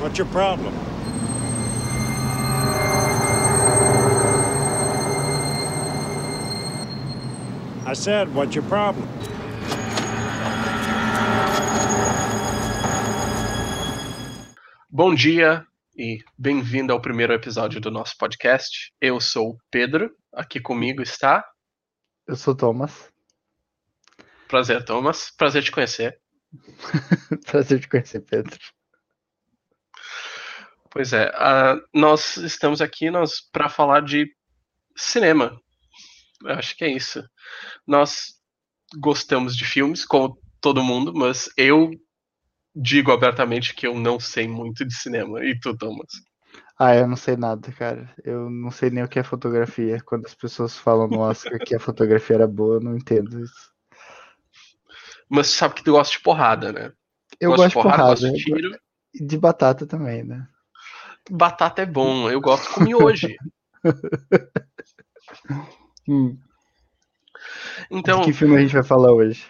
What's your problem? I said, what's your problem? Bom dia e bem-vindo ao primeiro episódio do nosso podcast. Eu sou o Pedro, aqui comigo está. Eu sou Thomas. Prazer, Thomas. Prazer te conhecer. Prazer te conhecer, Pedro. Pois é, uh, nós estamos aqui nós para falar de cinema. Eu acho que é isso. Nós gostamos de filmes, como todo mundo, mas eu digo abertamente que eu não sei muito de cinema. E tu, Thomas? Ah, eu não sei nada, cara. Eu não sei nem o que é fotografia. Quando as pessoas falam no Oscar que a fotografia era boa, eu não entendo isso. Mas tu sabe que tu gosta de porrada, né? Eu gosto de porrada, gosto de tiro. De batata também, né? Batata é bom, eu gosto com hoje. hum. Então, de que filme a gente vai falar hoje?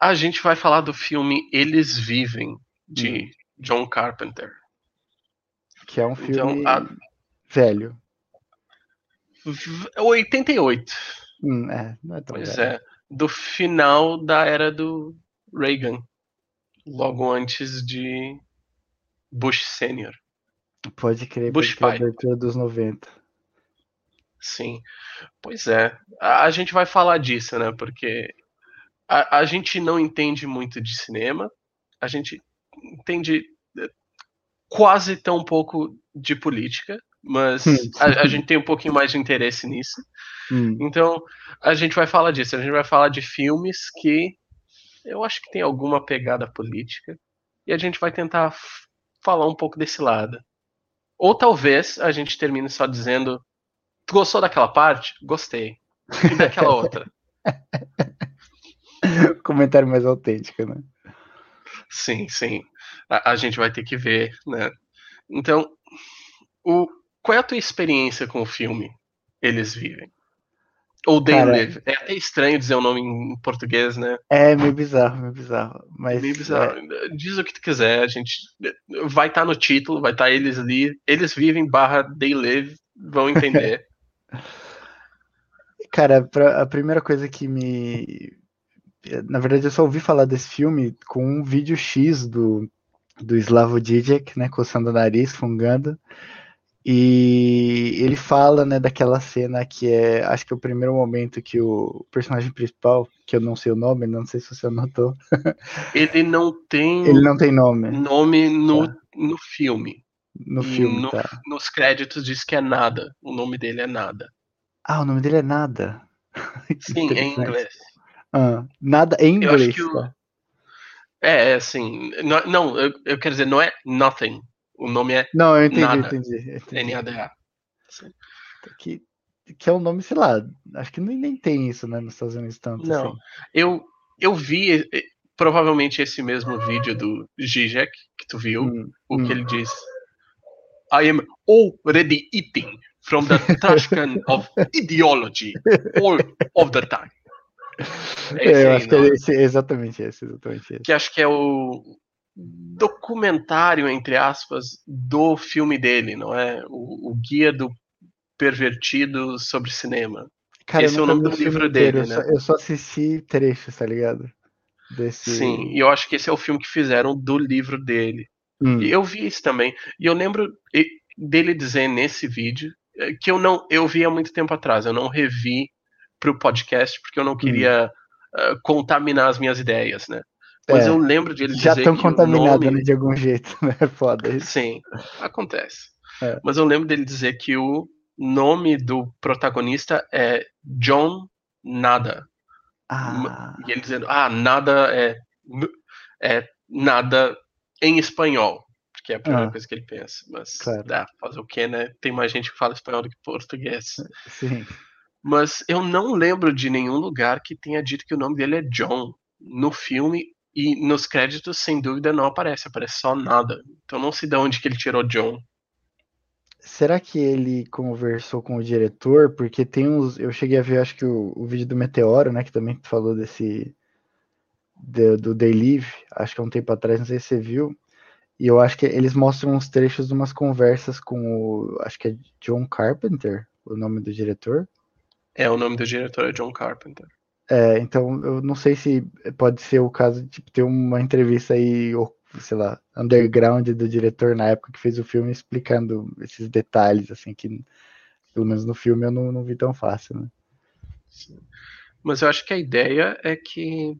A gente vai falar do filme Eles Vivem, de hum. John Carpenter. Que é um filme então, a... velho. 88. Hum, é, não é tão pois velho. é. Do final da era do Reagan. Logo antes de Bush Sênior. Pode crer, Bush porque pai. abertura dos 90. Sim. Pois é. A, a, gente vai falar disso, né? Porque a, a gente não entende muito de cinema. A gente entende eh, quase tão pouco de política, mas hum. a, a, gente tem um pouquinho mais de interesse nisso. Hum. Então, a gente vai falar disso. A gente vai falar de filmes que eu acho que tem alguma pegada política. E a gente vai tentar falar um pouco desse lado. Ou talvez a gente termine só dizendo: Tu gostou daquela parte? Gostei. E daquela outra? Comentário mais autêntico, né? Sim, sim. A, a, gente vai ter que ver, né? Então, o, qual é a tua experiência com o filme Eles Vivem? Ou Live. É até estranho dizer o nome em português, né? É meio bizarro, meio bizarro. Mas, meio bizarro. É... Diz o que tu quiser, a gente vai estar tá no título, vai estar tá eles ali, eles vivem barra They Live, vão entender. Cara, a primeira coisa que me. Na verdade, eu só ouvi falar desse filme com um vídeo X do, do Slavo Zizek, né? Coçando o nariz, fungando. E ele fala, né, daquela cena que é, acho que é o primeiro momento que o personagem principal, que eu não sei o nome, não sei se você anotou. Ele não tem Ele não tem nome. Nome no, tá. no filme. No filme, no, tá. Nos créditos diz que é nada. O nome dele é nada. Ah, o nome dele é nada. Sim, em inglês. Ah, nada em inglês. Eu o... Tá. É, é, assim, não, não eu, eu quero dizer, não é nothing. O nome é. Não, eu entendi, nada. entendi. entendi. NADA. Que, que é um nome, sei lá, acho que nem, nem tem isso, né, nos Estados Unidos tanto. Não, assim. eu, eu vi provavelmente esse mesmo vídeo do Zizek que tu viu, hum, o hum. que ele diz. I am already eating from the trash can of ideology all of the time. É, é eu acho que é esse, exatamente esse, exatamente esse. Que acho que é o documentário, entre aspas, do filme dele, não é? O, o Guia do Pervertido sobre Cinema. Cara, Esse é o nome do livro dele, eu né? Só, eu só assisti trechos, tá ligado? Desse... Sim, e eu acho que esse é o filme que fizeram do livro dele. Hum. E eu vi isso também. E eu lembro dele dizer nesse vídeo eh, que eu não eu vi há muito tempo atrás. Eu não revi para o podcast porque eu não queria hum. uh, contaminar as minhas ideias, né? Mas é, eu lembro de ele já dizer tão contaminado nome... Né, de algum jeito, né? Foda isso. Sim, acontece. É. Mas eu lembro dele dizer que o nome do protagonista é John Nada. Ah. E ele dizendo, ah, nada é, é nada em espanhol. Que é a primeira ah. coisa que ele pensa. Mas claro. dá, fazer o quê, né? Tem mais gente que fala espanhol do que português. Sim. Mas eu não lembro de nenhum lugar que tenha dito que o nome dele é John no filme e nos créditos, sem dúvida, não aparece, aparece só nada. Então não sei de onde que ele tirou John. Será que ele conversou com o diretor? Porque tem uns. Eu cheguei a ver, acho que o, o vídeo do Meteoro, né? Que também falou desse. Do, do Day Live, acho que há um tempo atrás, não sei se você viu. E eu acho que eles mostram uns trechos de umas conversas com o. Acho que é John Carpenter, o nome do diretor. É, o nome do diretor é John Carpenter. É, então eu não sei se pode ser o caso de tipo, ter uma entrevista aí, ou, sei lá, underground do diretor na época que fez o filme explicando esses detalhes, assim, que pelo menos no filme eu não, não vi tão fácil, né? Sim. Mas eu acho que a ideia é que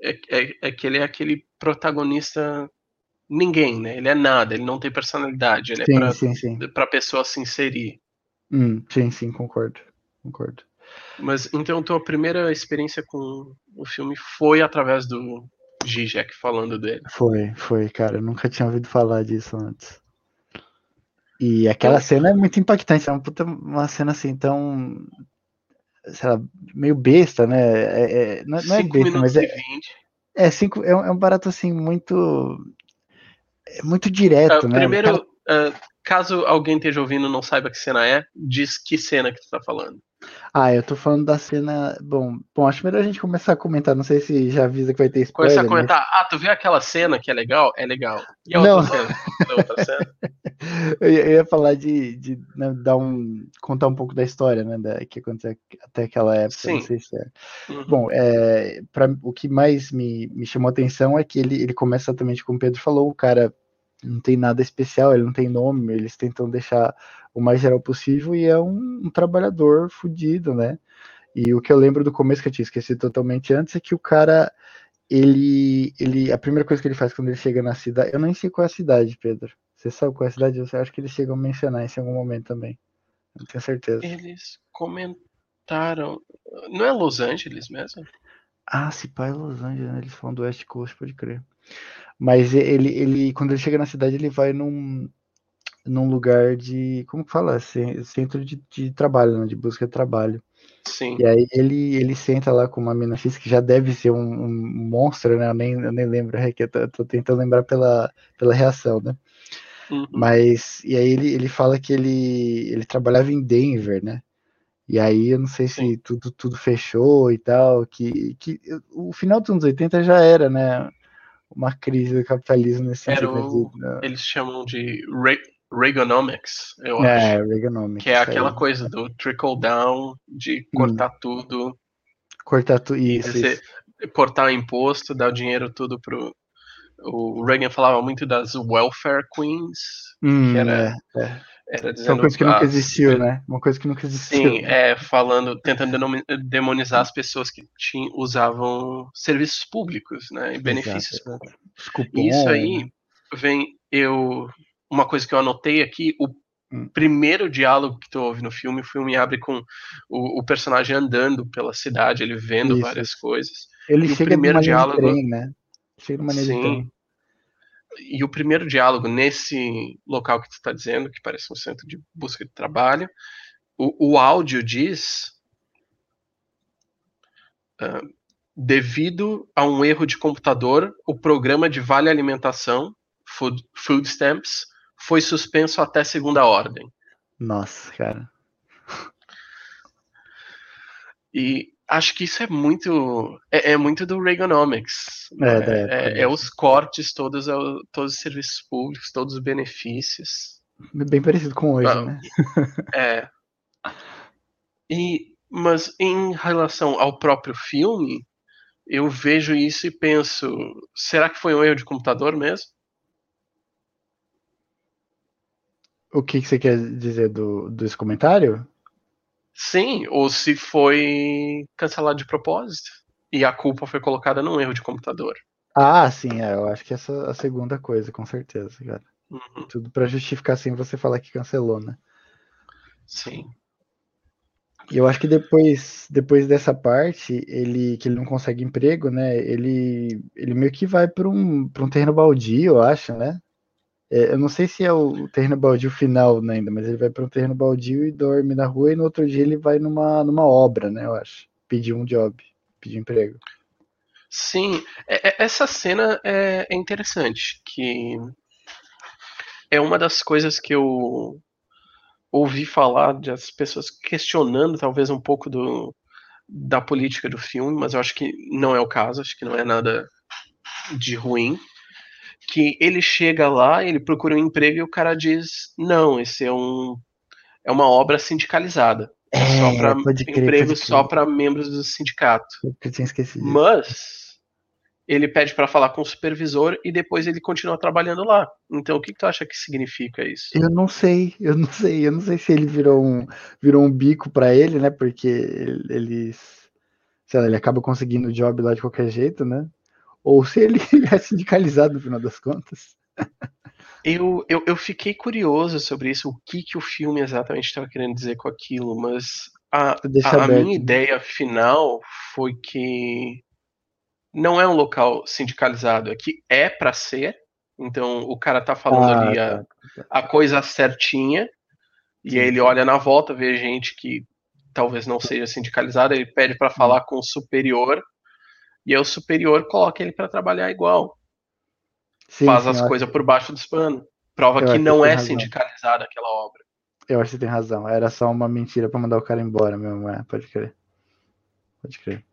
é, é, é que ele é aquele protagonista ninguém, né? Ele é nada, ele não tem personalidade, ele sim, é pra, sim, sim. pra pessoa se inserir. Hum, sim, sim, concordo. Concordo. Mas então tua primeira experiência com o filme foi através do Zizek falando dele. Foi, foi, cara. Eu nunca tinha ouvido falar disso antes. E aquela cena é muito impactante, é uma, puta, uma cena assim tão. Sei lá, meio besta, né? É, é, não, não é besta, mas é. É, cinco, é, um, é um barato assim, muito. É muito direto, uh, né? Primeiro, cara... uh, caso alguém esteja ouvindo e não saiba que cena é, diz que cena que tu tá falando. Ah, eu tô falando da cena. Bom, bom, acho melhor a gente começar a comentar. Não sei se já avisa que vai ter spoiler. Começar a comentar. Mas... Ah, tu viu aquela cena que é legal? É legal. E a outra não. cena? A outra cena? eu, ia, falar de, de né, dar um, contar um pouco da história, né, da, que aconteceu até aquela época. Sim. Se é. Uhum. Bom, é, pra, o que mais me, me chamou a atenção é que ele, ele começa exatamente como o Pedro falou. O cara não tem nada especial, ele não tem nome, eles tentam deixar o mais geral possível e é um, um trabalhador fudido, né? E o que eu lembro do começo que eu tinha esquecido totalmente antes é que o cara ele ele a primeira coisa que ele faz quando ele chega na cidade, eu nem sei qual é a cidade, Pedro. Você sabe qual é a cidade? Eu acho que eles chegam a mencionar isso em algum momento também. Não tenho certeza. Eles comentaram, não é Los Angeles mesmo? Ah, se pai é Los Angeles, né? eles falam do West Coast, pode crer. Mas ele, ele, quando ele chega na cidade, ele vai num, num lugar de, como que fala? Centro de, de trabalho, né? de busca de trabalho. Sim. E aí ele, ele senta lá com uma mina X que já deve ser um, um monstro, né? Eu nem, eu nem lembro, é que eu tô, tô, tentando lembrar pela, pela reação, né? Uhum. Mas, e aí ele, ele fala que ele, ele trabalhava em Denver, né? E aí eu não sei se tudo, tudo fechou e tal, que, que o final dos anos 80 já era, né? uma crise do capitalismo nesse Era sentido. O, né? Eles chamam de Reaganomics, eu é, acho. Reaganomics. Que é aquela aí. coisa do trickle down, de cortar hum. tudo. Cortar tudo, isso, isso. Cortar o imposto, dar o dinheiro tudo pro. O Reagan falava muito das welfare queens, hum, que era. É, é. Era dizendo, é uma coisa que nunca existiu, né? Uma coisa que nunca existiu. Sim, é, falando, tentando demonizar as pessoas que tinham, usavam serviços públicos, né? E benefícios exato, públicos. Isso aí vem, eu. Uma coisa que eu anotei aqui, o hum. primeiro diálogo que tu ouve no filme, o filme abre com o, o personagem andando pela cidade, ele vendo Isso. várias coisas. Ele e chega o primeiro de diálogo. Trem, né? Chega de Sim. de trem. E o primeiro diálogo nesse local que tu está dizendo, que parece um centro de busca de trabalho, o, o áudio diz: uh, devido a um erro de computador, o programa de vale alimentação, food, food stamps, foi suspenso até segunda ordem. Nossa, cara. E acho que isso é muito é, é muito do Reaganomics. É, né? é, época é os cortes todos, ao- todos os serviços públicos, todos os benefícios. Bem parecido com hoje, Ah, né? É. E, mas em relação ao próprio filme, eu vejo isso e penso, será que foi um erro de computador mesmo? O que, que você quer dizer do, desse comentário? Sim, ou se foi cancelado de propósito e a culpa foi colocada num erro de computador. Ah, sim, é, eu acho que essa é a segunda coisa, com certeza, cara. Uhum, Tudo pra justificar sem você falar que cancelou, né? sim. E eu acho que depois, depois dessa parte, ele que ele não consegue emprego, né? Ele, ele meio que vai para um, pra um terreno baldio, eu acho, né? É, eu não sei se é o terreno baldio final né, ainda, mas ele vai para um terreno baldio e dorme na rua, e no outro dia ele vai numa, numa obra, né? Eu acho. Pedir um job, pedir emprego. Sim, é- é- essa cena é, interessante, que é uma das coisas que eu ouvi falar das pessoas questionando talvez um pouco do, da política do filme, mas eu acho que não é o caso, acho que não é nada de ruim, que ele chega lá, ele procura um emprego e o cara diz: não, esse é um é uma obra sindicalizada. É, só para emprego só para membros do sindicato. Eu tinha esquecido. Mas ele pede para falar com o supervisor e depois ele continua trabalhando lá. Então, o que, que, tu acha que significa isso? Eu não sei, eu não sei, eu não sei se ele virou um, virou um bico para ele, né? Porque ele, sei lá, ele acaba conseguindo o job lá de qualquer jeito, né? Ou se ele é sindicalizado no final das contas. Eu, eu, eu fiquei curioso sobre isso, o que, que o filme exatamente estava querendo dizer com aquilo, mas a, a, a minha ideia final foi que não é um local sindicalizado, aqui é para ser. Então o cara tá falando ah, ali a, tá, tá. a, coisa certinha, e aí ele olha na volta, vê gente que talvez não seja sindicalizada, ele pede para falar com o superior, e aí o superior coloca ele para trabalhar igual. Sim, Faz as coisas por baixo dos panos. Prova que não é sindicalizada aquela obra. Eu acho que você tem razão. Era só uma mentira para mandar o cara embora mesmo, é, pode crer. Pode crer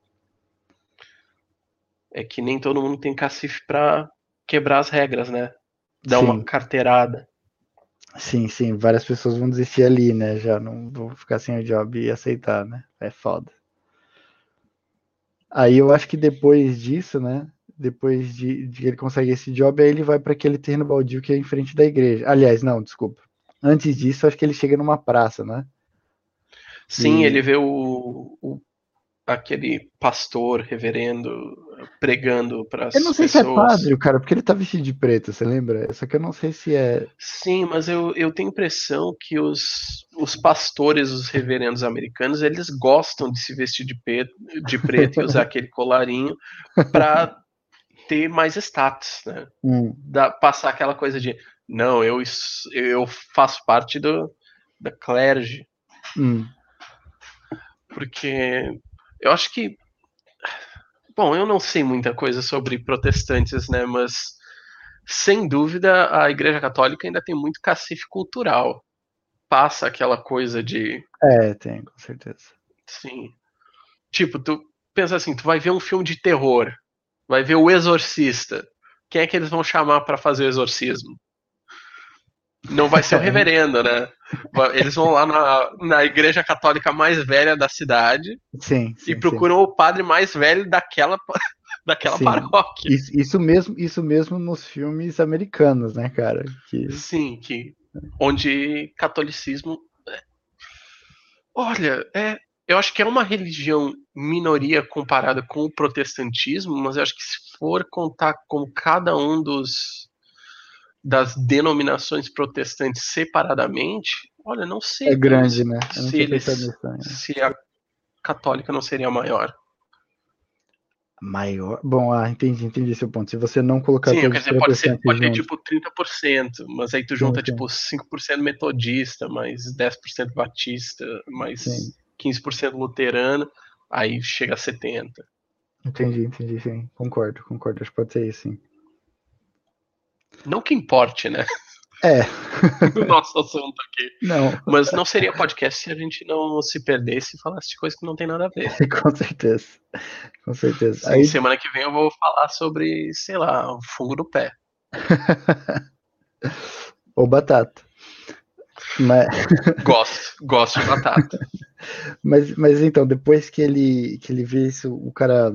é que nem todo mundo tem cacife para quebrar as regras, né? Dar sim. uma carteirada. Sim, sim, várias pessoas vão desistir ali, né? Já não vão ficar sem o job e aceitar, né? É foda. Aí eu acho que depois disso, né? Depois de, de ele consegue esse job, aí ele vai para aquele terreno baldio que é em frente da igreja. Aliás, não, desculpa. Antes disso, acho que ele chega numa praça, né? Sim, e... ele vê o, o aquele pastor, reverendo, pregando para as pessoas. Eu não sei pessoas. se é padre, o cara, porque ele tá vestido de preto, você lembra? Só que eu não sei se é. Sim, mas eu, eu tenho impressão que os, os pastores, os reverendos americanos, eles gostam de se vestir de, preto, de preto e usar aquele colarinho para ter mais status, né? Hum. Da, passar aquela coisa de não, eu, eu faço parte do, da clerge. Hum. Porque eu acho que. Bom, eu não sei muita coisa sobre protestantes, né? Mas sem dúvida a Igreja Católica ainda tem muito cacife cultural. Passa aquela coisa de. É, tem, com certeza. Sim. Tipo, tu pensa assim, tu vai ver um filme de terror, vai ver o Exorcista. Quem é que eles vão chamar para fazer o exorcismo? Não vai ser o reverendo, né? Eles vão lá na, na igreja católica mais velha da cidade sim, sim e procuram sim. o padre mais velho daquela, daquela sim. paróquia. Isso, isso, mesmo, isso mesmo nos filmes americanos, né, cara? Que... Sim, que onde catolicismo. É, olha, é, eu acho que é uma religião minoria comparada com o protestantismo, mas eu acho que se for contar com cada um dos das denominações protestantes separadamente, olha, não sei. É grande, né? Se, eles, se a católica não seria maior. Maior? Bom, ah, entendi, entendi seu ponto. Se você não colocar Sim, quer dizer, pode, ser, pode ter tipo 30%, mas aí tu junta sim, sim. tipo 5% metodista, mais 10% batista, mais sim. 15% luterano, aí chega a 70%. Entendi, entendi, sim. Concordo, concordo. Acho que pode ser isso, sim. Não que importe, né? É. o nosso assunto aqui. Não. Mas não seria podcast se a gente não se perdesse e falasse de coisa que não tem nada a ver. Com certeza. Com certeza. Sim, Aí... Semana que vem eu vou falar sobre, sei lá, o fungo do pé. Ou batata. Mas... Gosto, gosto de batata. mas, mas então, depois que ele, que ele vê isso, o cara,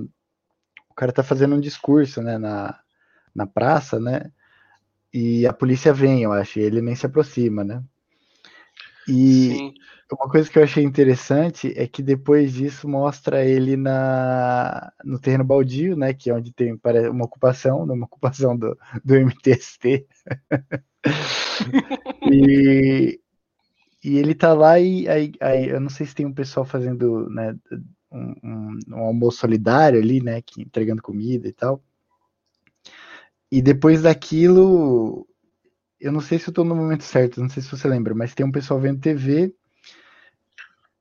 o cara tá fazendo um discurso, né, na, na praça, né? E a polícia vem, eu acho, e ele nem se aproxima, né? E Sim. uma coisa que eu achei interessante é que depois disso mostra ele na, no terreno baldio, né? Que é onde tem uma ocupação, né, uma ocupação do, do MTST. e, e ele tá lá e aí, aí, eu não sei se tem um pessoal fazendo né, um, um, um almoço solidário ali, né? Que, entregando comida e tal. E depois daquilo, eu não sei se eu tô no momento certo, não sei se você lembra, mas tem um pessoal vendo TV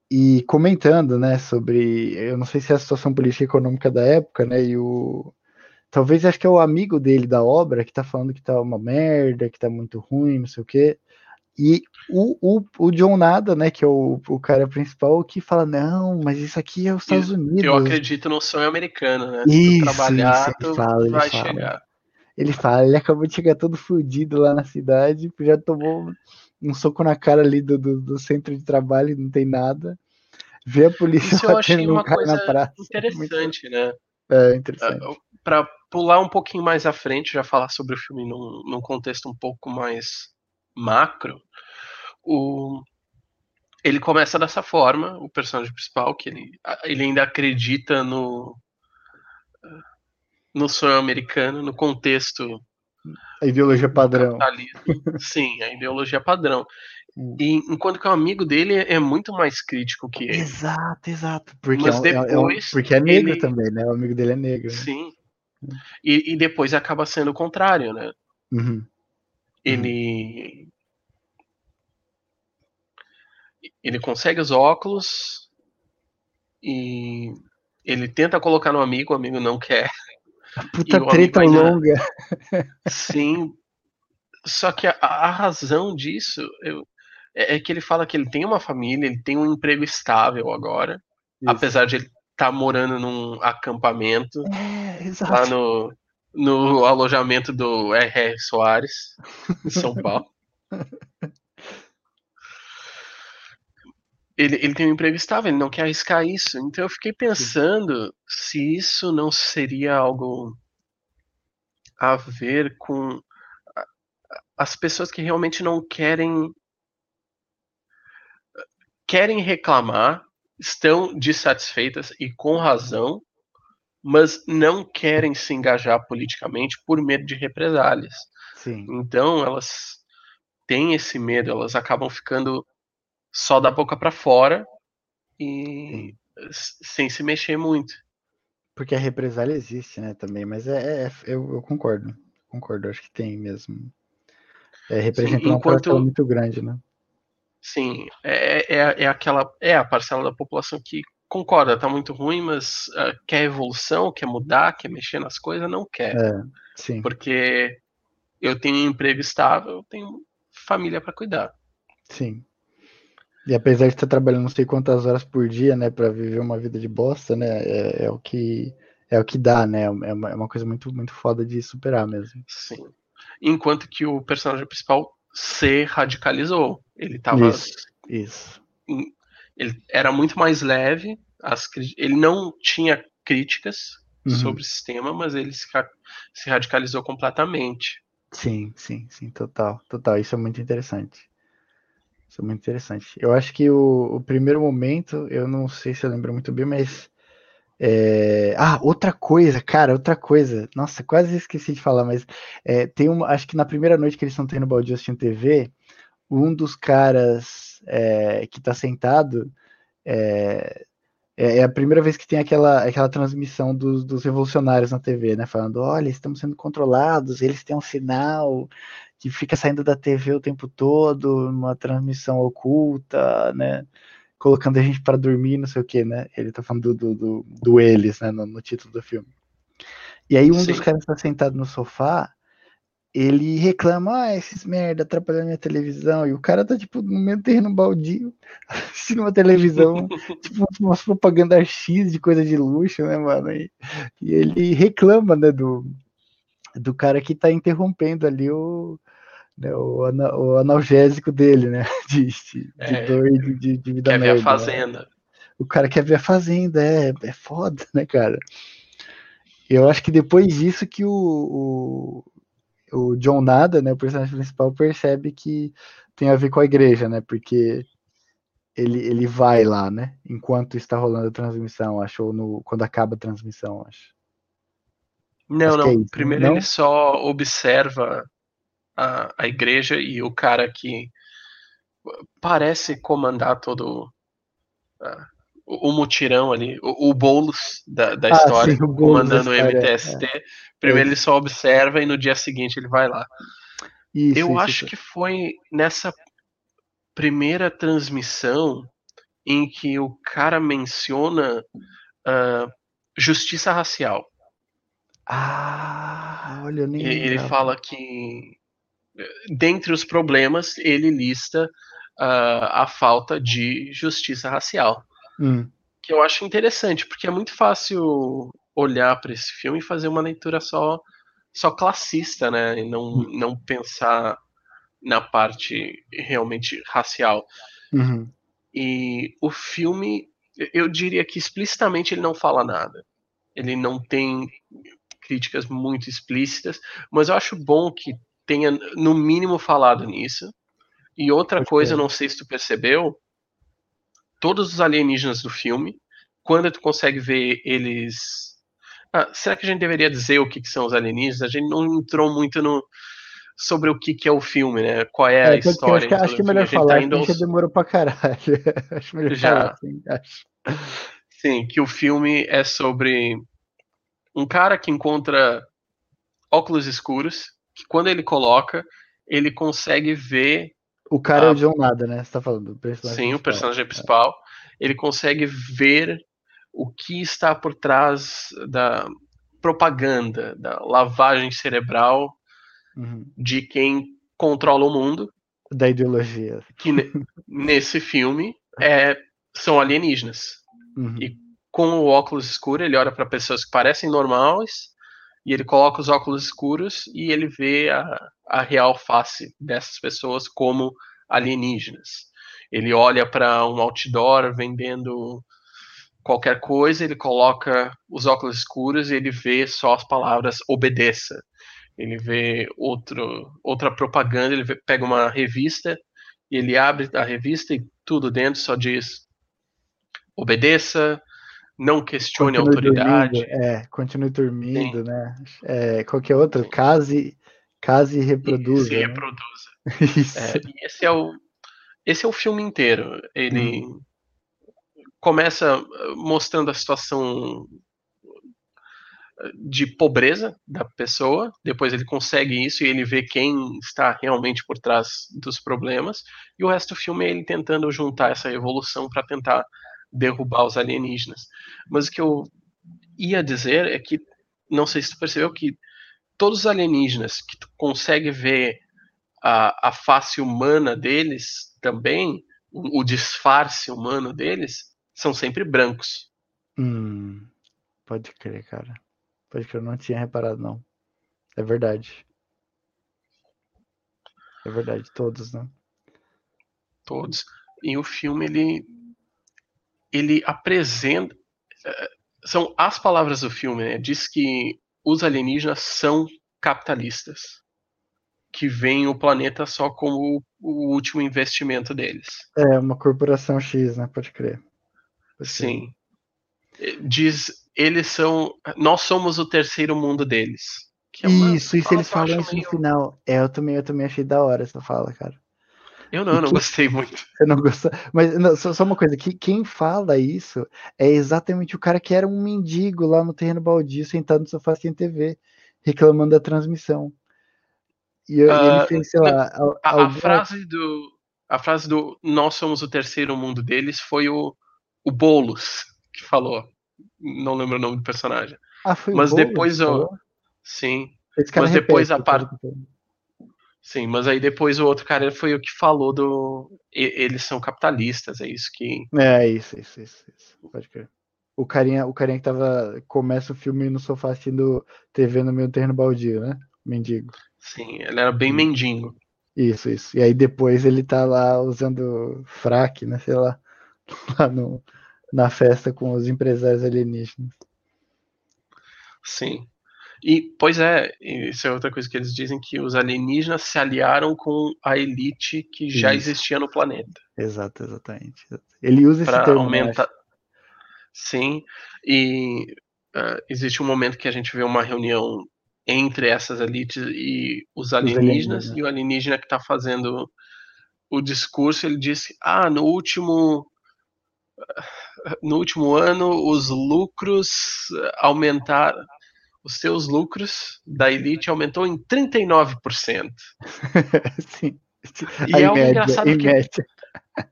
e comentando, né, sobre, eu não sei se é a situação política e econômica da época, né, e o talvez acho que é o amigo dele da obra que tá falando que tá uma merda, que tá muito ruim, não sei o quê. E o, o, o John Nada, né, que é o, o cara principal, que fala, não, mas isso aqui é os Estados Unidos. Eu acredito no sonho americano, né? Isso, trabalhar, isso, fala, vai chegar. Ele fala, ele acabou de chegar todo fudido lá na cidade, já tomou um soco na cara ali do, do, do centro de trabalho, não tem nada. Vê a polícia Isso eu achei uma coisa na praça. interessante, né? É, interessante. Uh, Pra pular um pouquinho mais à frente, já falar sobre o filme num, num contexto um pouco mais macro, o, ele começa dessa forma, o personagem principal, que ele, ele ainda acredita no no sonho americano, no contexto a ideologia padrão. Sim, a ideologia padrão. Hum. E enquanto que o amigo dele é muito mais crítico que ele. Exato, exato. Porque Mas é, um- é um- depois porque é negro ele- também, né? O amigo dele é negro. né? Sim. E, e depois acaba sendo o contrário, né? Uhum. Ele. Ele consegue os óculos e ele tenta colocar no amigo, o amigo não quer. A puta treta amigo longa. Sim. Só que a, a razão disso eu- é, é que ele fala que ele tem uma família, ele tem um emprego estável agora, Isso. apesar de ele estar morando num acampamento É, lá no, no alojamento do R.R. Soares, em São Paulo. Ele, ele tem um emprego estável, ele não quer arriscar isso. Então eu fiquei pensando se isso não seria algo a ver com as pessoas que realmente não querem querem reclamar, estão dissatisfeitas e com razão, mas não querem se engajar politicamente por medo de represálias. Sim. Então elas têm esse medo, elas acabam ficando só da boca para fora e sem se mexer muito. Porque a represália existe, né, também, mas é, é- eu, eu concordo. Concordo, acho que tem mesmo. É, representa uma enquanto- parcela muito grande, né? Sim, é, é, é aquela é a parcela da população que concorda, tá muito ruim, mas ah, quer evolução, quer mudar, quer mexer nas coisas, não quer, É, sim. porque eu tenho emprego estável, eu tenho família para cuidar. Sim. E apesar de estar trabalhando não sei quantas horas por dia, né, para viver uma vida de bosta, né, é, é o que é o que dá, né? É uma, é uma coisa muito muito foda de superar mesmo. Sim. Enquanto que o personagem principal se radicalizou. Ele tava Isso, isso. ele era muito mais leve, as, ele não tinha críticas Uhum. sobre o sistema, mas ele se, se radicalizou completamente. Sim, sim, sim, total, total. Isso é muito interessante. Isso é muito interessante. Eu acho que o, o primeiro momento, eu não sei se eu lembro muito bem, mas. é, Ah, outra coisa, cara, outra coisa. Nossa, quase esqueci de falar, mas é, tem uma. Acho que na primeira noite que eles estão tendo baldio assistindo TV, um dos caras é, que tá sentado. É, é é a primeira vez que tem aquela, aquela transmissão dos, dos revolucionários na TV, né? Falando, olha, estamos sendo controlados, eles têm um sinal que fica saindo da TV o tempo todo, uma transmissão oculta, né? Colocando a gente para dormir, não sei o que, né? Ele tá falando do, do, do, eles, né? No, no título do filme. E aí um Sim. dos caras está sentado no sofá, ele reclama, ah, esses merda atrapalhando minha televisão, e o cara tá, tipo, no meio do terreno baldio, assistindo uma televisão, tipo, umas propagandas X de coisa de luxo, né, mano? E, e ele reclama, né, do, do cara que tá interrompendo ali o, né, o, ana- o analgésico dele, né? De, de, de É, dor e de, de, de vida Quer ver a merda, né? fazenda. O cara quer ver a fazenda, é, é foda, né, cara? Eu acho que depois disso que o, o, o John Nada, né, o personagem principal, percebe que tem a ver com a igreja, né? Porque ele, ele vai lá, né? Enquanto está rolando a transmissão, acho, ou no, quando acaba a transmissão, acho. Não, Acho não. é isso, Primeiro não? ele só observa a, a igreja e o cara que parece comandar todo ah, o, o mutirão ali, o, o Boulos da, da Ah, história, sim, o Boulos da comandando o história, MTST. Primeiro É ele só observa e no dia seguinte ele vai lá. Isso, Eu isso, acho isso. que foi nessa primeira transmissão em que o cara menciona ah, justiça racial. Ah, olha, nem Ele lembrava. fala que, dentre os problemas, ele lista ah, a falta de justiça racial. Hum, Que eu acho interessante, porque é muito fácil olhar para esse filme e fazer uma leitura só só classista, né? E não, não pensar na parte realmente racial. Uhum. E o filme, eu diria que explicitamente ele não fala nada. Ele não tem críticas muito explícitas, mas eu acho bom que tenha, no mínimo, falado nisso. E outra Pode coisa, crer. não sei se tu percebeu, todos os alienígenas do filme, quando tu consegue ver eles. Ah, será que a gente deveria dizer o que, que são os alienígenas? A gente não entrou muito no sobre o que, que é o filme, né? Qual é a É, crer, história. acho que, acho que é melhor a gente falar, tá que a aos- já demorou pra caralho. acho melhor Já. falar, assim, acho. Sim, que o filme é sobre um cara que encontra óculos escuros, que quando ele coloca, ele consegue ver, O cara é Ah, o John Nada, né? Você tá falando do personagem sim, o principal. personagem principal, ele consegue ver o que está por trás da propaganda, da lavagem cerebral Uhum. de quem controla o mundo, Da ideologia. que ne- nesse filme é, são alienígenas. Uhum. E com o óculos escuro, ele olha para pessoas que parecem normais e ele coloca os óculos escuros e ele vê a, a real face dessas pessoas como alienígenas. Ele olha para um outdoor vendendo qualquer coisa, ele coloca os óculos escuros e ele vê só as palavras obedeça. Ele vê outro, outra propaganda, ele vê- pega uma revista e ele abre a revista e tudo dentro só diz obedeça, não questione a Continue autoridade. dormindo, é, continue dormindo, né? É, qualquer outro, case, case e reproduza. se né? reproduza. Isso. É, e esse é o esse é o filme inteiro. Ele começa uh, mostrando a situação uh, de pobreza da pessoa, depois ele consegue isso e ele vê quem está realmente por trás dos problemas, e o resto do filme é ele tentando juntar essa evolução para tentar derrubar os alienígenas. Mas o que eu ia dizer é que, não sei se tu percebeu que todos os alienígenas que tu consegue ver a, a face humana deles também, o, o disfarce humano deles, são sempre brancos. Hum, pode crer, cara. Pode crer, eu não tinha reparado, não. É verdade. É verdade, todos, né? todos. E o filme ele ele apresenta eh, são as palavras do filme, né? Diz que os alienígenas são capitalistas, que veem o planeta só como o, último investimento deles. É uma corporação X, né? Pode crer. Pode crer. Sim. Eh, Diz eles são nós somos o terceiro mundo deles. Que é uma Isso, isso eles falam isso no meio- final. É, eu também, eu também achei da hora essa fala, cara. Eu não, eu não que- gostei muito. Você não gostou? Mas não, só, só uma coisa, que quem fala isso é exatamente o cara que era um mendigo lá no terreno baldio, sentado no sofá sem TV, reclamando da transmissão. E, eu- Ah, ele fez, sei lá, A, a alguma- frase do a frase do nós somos o terceiro mundo deles foi o o Boulos que falou. Não lembro o nome do personagem. Ah, foi o mas Boulos depois falou? Sim, mas depois repete a par- tudo que tem. Sim, mas aí depois o outro cara foi o que falou do eles são capitalistas, é isso que É, isso, isso, isso, isso. Pode crer. O carinha, o carinha que tava. Começa o filme no sofá assistindo TV no meio do terreno baldio, né? Mendigo. sim, ele era bem mendigo. Isso, isso. E aí depois ele tá lá usando fraque, né? Sei lá, lá no, na festa com os empresários alienígenas. Sim. E, pois é, isso é outra coisa que eles dizem que os alienígenas se aliaram com a elite que já Isso. existia no planeta. Exato, exatamente. Ele usa esse para termo. né? aumentar. Sim, e ah, existe um momento que a gente vê uma reunião entre essas elites e os alienígenas, alienígenas. e o alienígena que está fazendo o discurso, ele disse: Ah, no último. No último ano, os lucros aumentaram. Os seus lucros da elite aumentou em 39%. Sim. E é média, engraçado em que- média.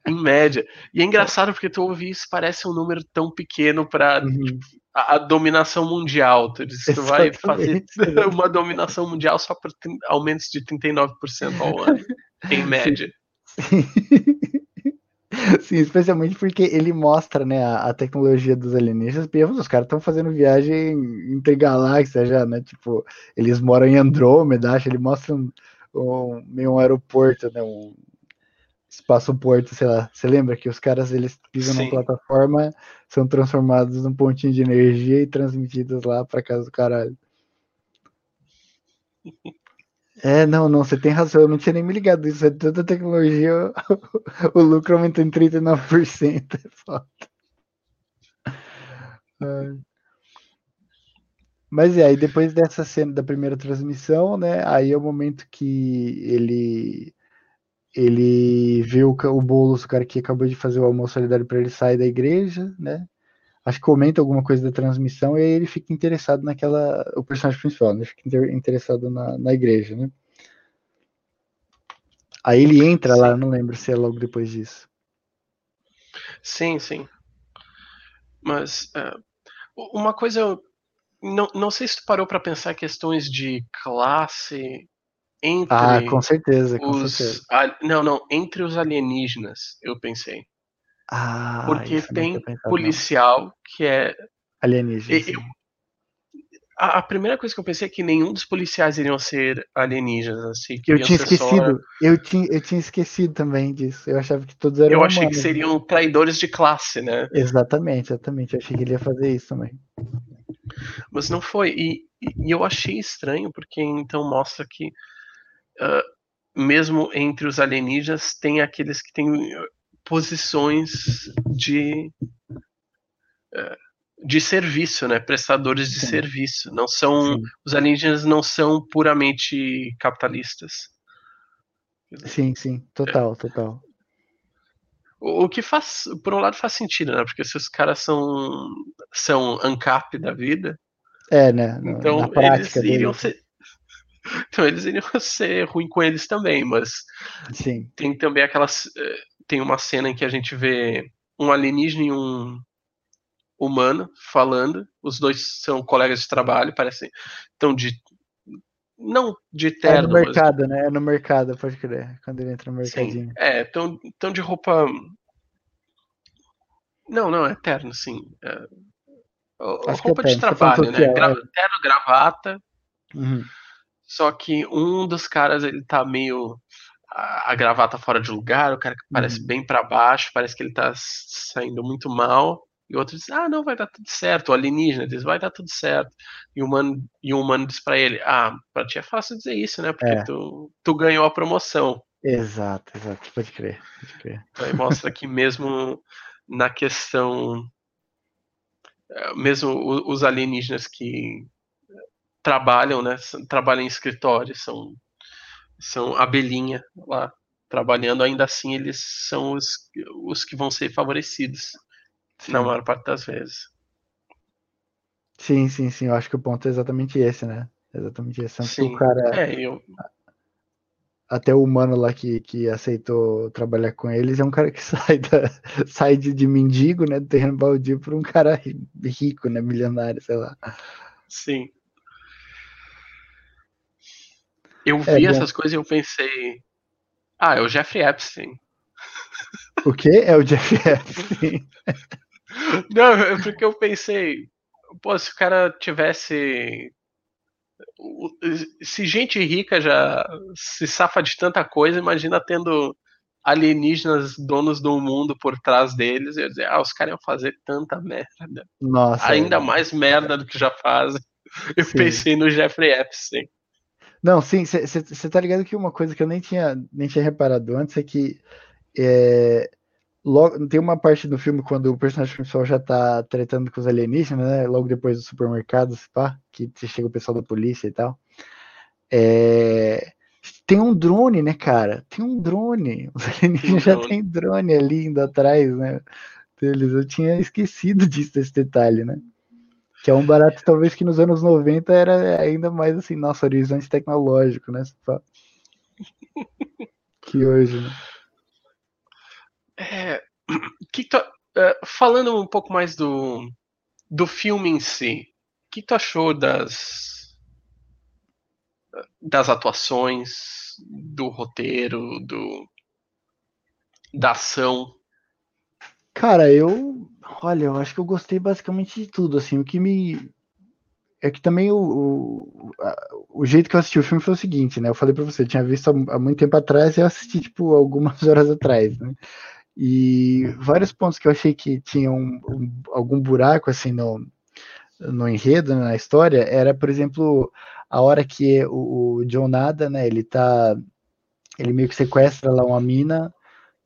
Em média. E é engraçado porque tu ouve isso, parece um número tão pequeno para Uhum. a, a dominação mundial. Tu, diz, tu vai fazer uma dominação mundial só por aumentos de 39% ao ano, em média. Sim, especialmente porque ele mostra, né, a, a tecnologia dos alienígenas. E os caras estão fazendo viagem intergaláxia já, né? Tipo, eles moram em Andrômeda, acho. Ele mostra um, um, meio um aeroporto, né? Um espaço-porto, sei lá. Você lembra que os caras, eles pisam Sim. numa plataforma, são transformados num pontinho de energia e transmitidos lá pra casa do caralho. É, não, não, você tem razão, eu não tinha nem me ligado isso, é tanta tecnologia, o lucro aumentou em 39%, é foda. É. Mas é, aí depois dessa cena da primeira transmissão, né, aí é o momento que ele ele vê o, o o cara que acabou de fazer o almoço solidário para ele sair da igreja, né, acho que comenta alguma coisa da transmissão e aí ele fica interessado naquela. O personagem principal, né? Fica interessado na, na igreja, né? Aí ele entra sim. lá, não lembro se é logo depois disso. Sim, sim. Mas uh, uma coisa, não, não sei se tu parou para pensar questões de classe entre. Ah, com certeza, com os, certeza. A, não, não, entre os alienígenas, eu pensei. Ah, Porque tem policial não. que é. Alienígena. Eu, a, a, primeira coisa que eu pensei é que nenhum dos policiais iriam ser alienígenas. Assim, eu tinha esquecido. Só... Eu, tinha, eu tinha esquecido também disso. Eu achava que todos eram. Eu achei humanos. que seriam traidores de classe, né? Exatamente, exatamente. Eu achei que ele ia fazer isso também. Mas não foi. E, e eu achei estranho, porque então mostra que. Uh, mesmo entre os alienígenas, tem aqueles que têm posições de de serviço, né? Prestadores de Sim. serviço. Não são Sim. os alienígenas não são puramente capitalistas. Sim, sim, total, total. O, que faz, por um lado, faz sentido, né? Porque se os caras são são ANCAP da vida, É, né? então eles iriam ser então eles iriam ser ruim com eles também, mas Sim, tem também aquelas eh, tem uma cena em que a gente vê um alienígena e um humano falando, os dois são colegas de trabalho, parecem estão de não de é terno, no mas mercado, né? É no mercado, pode crer. Quando ele entra no sim, mercadinho. é, estão estão de roupa não, não, é terno, sim. É, é roupa de você tá trabalho, né? social, Gra- é. terno, gravata, Uhum. Só que um dos caras, ele tá meio. A, a gravata fora de lugar, o cara que parece Uhum. bem pra baixo, parece que ele tá saindo muito mal. E o outro diz: Ah, não, vai dar tudo certo. O alienígena diz: Vai dar tudo certo. E o humano, e o humano diz pra ele: Ah, pra ti é fácil dizer isso, né? Porque É. tu, tu ganhou a promoção. Exato, exato. Pode crer, pode crer. Então aí mostra que mesmo na questão. eh, Mesmo os alienígenas que trabalham, né? Trabalham em escritório, são, são abelhinha lá trabalhando, ainda assim eles são os, os que vão ser favorecidos na Sim. maior parte das vezes. Sim, sim, sim. Eu acho que o ponto é exatamente esse, né? Exatamente esse. Tanto Sim. o cara, É, eu, até o humano lá que, que aceitou trabalhar com eles, é um cara que sai, da, sai de, de mendigo, né? Do terreno baldio para um cara ri- rico, né? Milionário, sei lá. sim. Eu É, vi bom. essas coisas e eu pensei. Ah, é o Jeffrey Epstein. O que é o Jeff Epstein? Não, é porque eu pensei, pô, se o cara tivesse. Se gente rica já se safa de tanta coisa, imagina tendo alienígenas donos do mundo por trás deles. Eu ia dizer, ah, os caras iam fazer tanta merda. Nossa. Ainda é. mais merda do que já fazem. Eu Sim. pensei no Jeffrey Epstein. Não, sim, você tá ligado que uma coisa que eu nem tinha, nem tinha reparado antes é que é, logo, tem uma parte do filme quando o personagem principal já tá tretando com os alienígenas, né? Logo depois do supermercado, pá, que chega o pessoal da polícia e tal. É, tem um drone, né, cara? Tem um drone. Os alienígenas já drone. tem drone ali indo atrás, né? Deles. Eu tinha esquecido disso, desse detalhe, né? Que é um barato, talvez, que nos anos 90 era ainda mais assim, nosso horizonte tecnológico, né? Que hoje, né? É, que tu- é, falando um pouco mais do, do filme em si, o que tu achou das das atuações, do roteiro, do da ação? Cara, eu. Olha, eu acho que eu gostei basicamente de tudo, assim. O que me. É que também o, o, o jeito que eu assisti o filme foi o seguinte, né? Eu falei pra você, eu tinha visto há, há muito tempo atrás e eu assisti, tipo, algumas horas atrás, né? E vários pontos que eu achei que tinham um, um, algum buraco, assim, no, no enredo, né, na história, era, por exemplo, a hora que o, o John Nada, né, ele tá. Ele meio que sequestra lá uma mina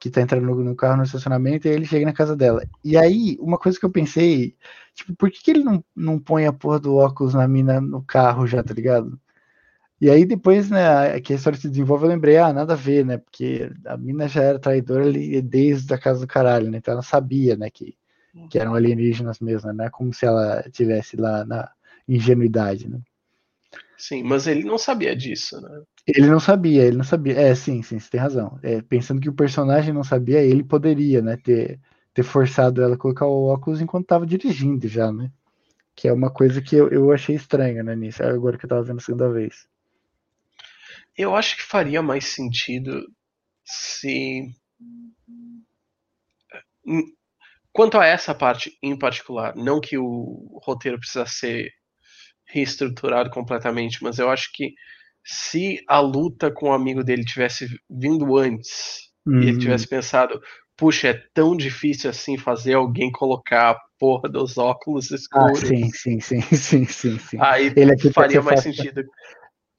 que tá entrando no, no, carro no estacionamento e ele chega na casa dela. E aí, uma coisa que eu pensei, tipo, por que, que ele não, não põe a porra do óculos na mina no carro já, tá ligado? E aí depois, né, que a história se desenvolve, eu lembrei, ah, nada a ver, né, porque a mina já era traidora ali desde a casa do caralho, né, então ela sabia, né, que, que eram alienígenas mesmo, né, como se ela tivesse lá na ingenuidade, né. Sim, mas ele não sabia disso, né. Ele não sabia, ele não sabia. É, sim, sim, você tem razão. É, pensando que o personagem não sabia, ele poderia, né, ter, ter forçado ela a colocar o óculos enquanto estava dirigindo já, né? Que é uma coisa que eu, eu achei estranha, né, nisso, agora que eu tava vendo a segunda vez. Eu acho que faria mais sentido se. Quanto a essa parte em particular, não que o roteiro precisa ser reestruturado completamente, mas eu acho que se a luta com o amigo dele tivesse vindo antes uhum. e ele tivesse pensado, puxa, é tão difícil assim fazer alguém colocar a porra dos óculos escuros. Ah, sim, sim, sim, sim, sim, sim. Aí ele faria mais sentido.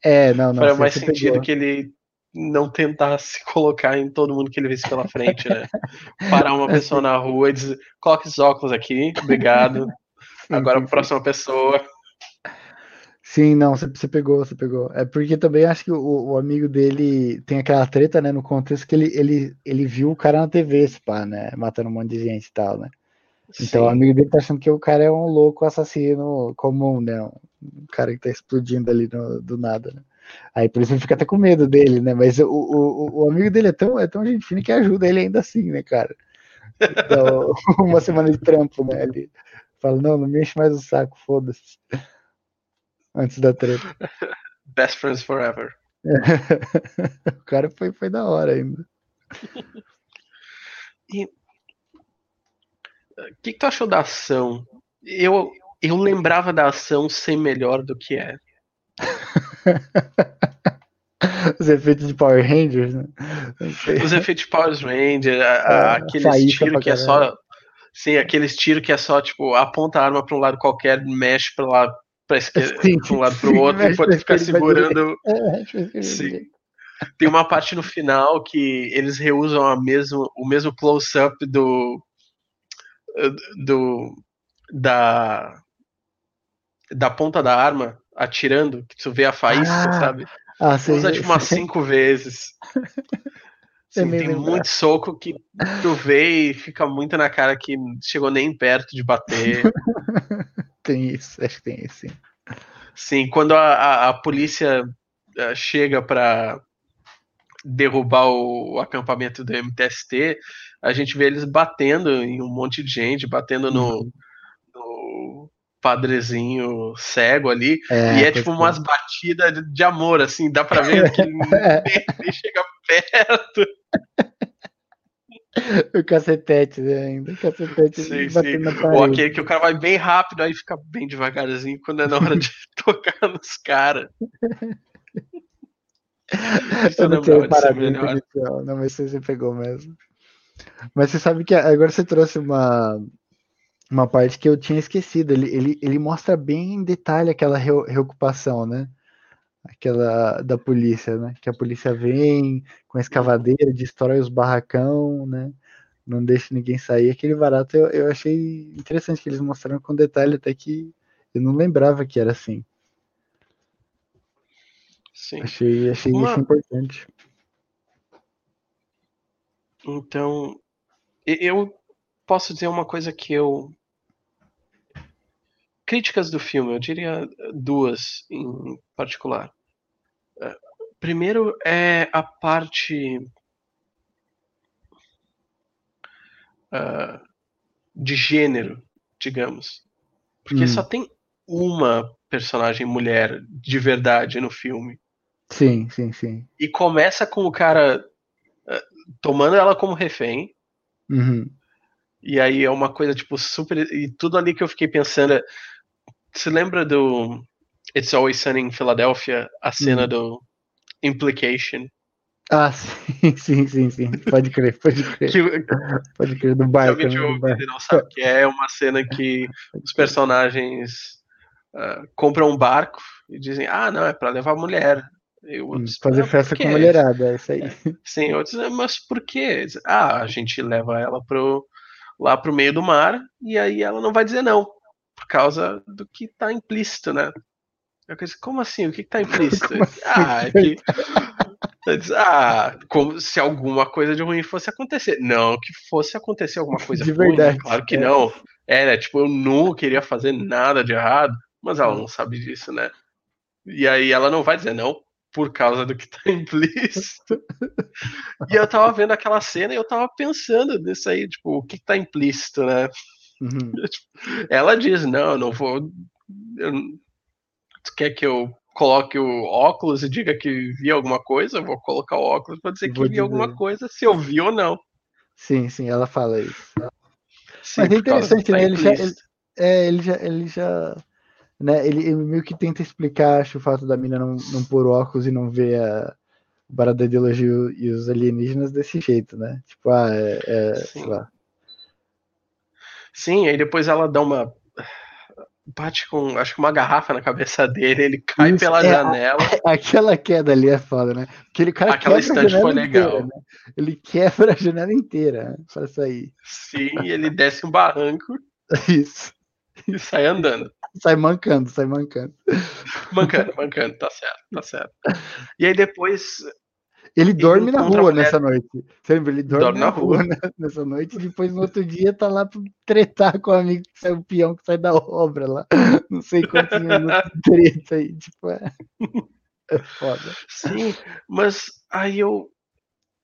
É, não, não. Faria mais sentido pegou. que ele não tentasse colocar em todo mundo que ele visse pela frente, né? Parar uma pessoa na rua e dizer, coloque os óculos aqui, obrigado. Agora a próxima pessoa. Sim, não, você, pegou, você pegou. É porque também acho que o, o, amigo dele tem aquela treta, né, no contexto que ele, ele, ele viu o cara na TV, esse pá, né, matando um monte de gente e tal, né. Então Sim. o amigo dele tá achando que o cara é um louco assassino comum, né, um cara que tá explodindo ali no, do nada, né. Aí por isso ele fica até com medo dele, né, mas o, o, o amigo dele é tão, é tão gente fina que ajuda ele ainda assim, né, cara. Então, uma semana de trampo, né, ele fala, não, não me enche mais o saco, foda-se antes da treta. Best Friends Forever. o cara foi, foi da hora ainda. E o que, que, tu achou da ação? Eu, eu lembrava da ação ser melhor do que é. Os efeitos de Power Rangers, né? Os efeitos de Power Rangers, é, aqueles tiros que é só. Sim, aqueles tiros que é só, tipo, aponta a arma para um lado qualquer, mexe para lá para um lado para o outro, enquanto ficar segurando. É, Sim. Tem uma parte no final que eles reusam a mesmo, o mesmo close-up do, do da da ponta da arma atirando, que tu vê a faísca, ah, sabe? Ah, sim, Usa tipo umas cinco vezes. Sim, tem lembrar. muito soco que tu vê e fica muito na cara que chegou nem perto de bater. Tem isso, acho que tem isso, sim. Sim, quando a, a, a polícia eh, chega para derrubar o, acampamento do MTST, a gente vê eles batendo em um monte de gente, batendo no, uhum. no padrezinho cego ali, é, e é tipo umas batidas de amor, assim, dá pra ver que nem, nem chega perto. o cacetete, né? Ainda. O cacetete sim, sim. Ou aquele que o cara vai bem rápido, aí fica bem devagarzinho quando é na hora de tocar nos caras. Eu não tinha reparado inicial, não, mas você pegou mesmo. Mas você sabe que agora você trouxe uma, uma parte que eu tinha esquecido. Ele, ele, ele mostra bem em detalhe aquela re, reocupação, né? Aquela da polícia, né? Que a polícia vem com a escavadeira, destrói os barracão, né? Não deixa ninguém sair. Aquele barato eu, eu achei interessante que eles mostraram com detalhe, até que eu não lembrava que era assim. Sim. Achei, achei uma... isso importante. Então, eu posso dizer uma coisa que eu críticas do filme, eu diria duas em particular. Primeiro é a parte uh, de gênero, digamos. Porque hum. só tem uma personagem mulher de verdade no filme. Sim, sim, sim. E começa com o cara uh, tomando ela como refém. Uhum. E aí é uma coisa, tipo, super. E tudo ali que eu fiquei pensando. é- Você lembra do It's Always Sunny em Philadelphia? A cena Hum. do Implication. Ah, sim, sim, sim, sim. Pode crer, pode crer. Que, Pode crer, do se barco. alguém né, tiver do barco. ouvido e não sabe que é, é uma cena que os personagens ah, compram um barco e dizem: Ah, não, é pra levar a mulher. Hum, outro diz, Fazer "Ah, por festa com quê?" mulherada, é isso aí. Sim, outros, "Ah, mas por quê? Ah, a gente leva ela pro, lá pro meio do mar e aí ela não vai dizer não, por causa do que tá implícito, né? Eu disse, como assim? O que, que tá implícito? Assim? ah, é que. Ah, como se alguma coisa de ruim fosse acontecer. Não, que fosse acontecer alguma coisa De ruim, verdade, claro que é. não. É, né? Tipo, eu não queria fazer nada de errado, mas ela Hum. não sabe disso, né? E aí ela não vai dizer não por causa do que tá implícito. E eu tava vendo aquela cena e eu tava pensando nisso aí, tipo, o que tá implícito, né? Uhum. Ela diz, não, não vou. eu tu quer que eu coloque o óculos e diga que vi alguma coisa? Eu vou colocar o óculos pra dizer que Vou vi dizer. alguma coisa, se eu vi ou não. Sim, sim, ela fala isso. Sim, Mas é que interessante, né? Ele já- implícito. É, ele já, ele já, né, ele, ele meio que tenta explicar, acho, o fato da mina não, não pôr óculos e não ver a parada da ideologia e os alienígenas desse jeito, né? Tipo, ah, é, é, sei lá. Sim, aí depois ela dá uma. Bate com, acho que uma garrafa na cabeça dele, ele cai Isso, pela é, a- janela. Aquela queda ali é foda, né? Aquele cara Aquela a estante foi legal. inteira, né? Ele quebra a janela inteira né, pra sair. Sim, ele desce um barranco Isso. e sai andando. Sai mancando, sai mancando. Mancando, mancando, tá certo, tá certo. E aí depois Ele dorme na rua nessa noite. Lembra? Ele dorme, Dorme na na rua, nessa noite e depois no outro dia tá lá pra tretar com o amigo que sai o peão que sai da obra lá. Não sei quantos minutos treta aí. Tipo, é. É foda. Sim, mas aí eu.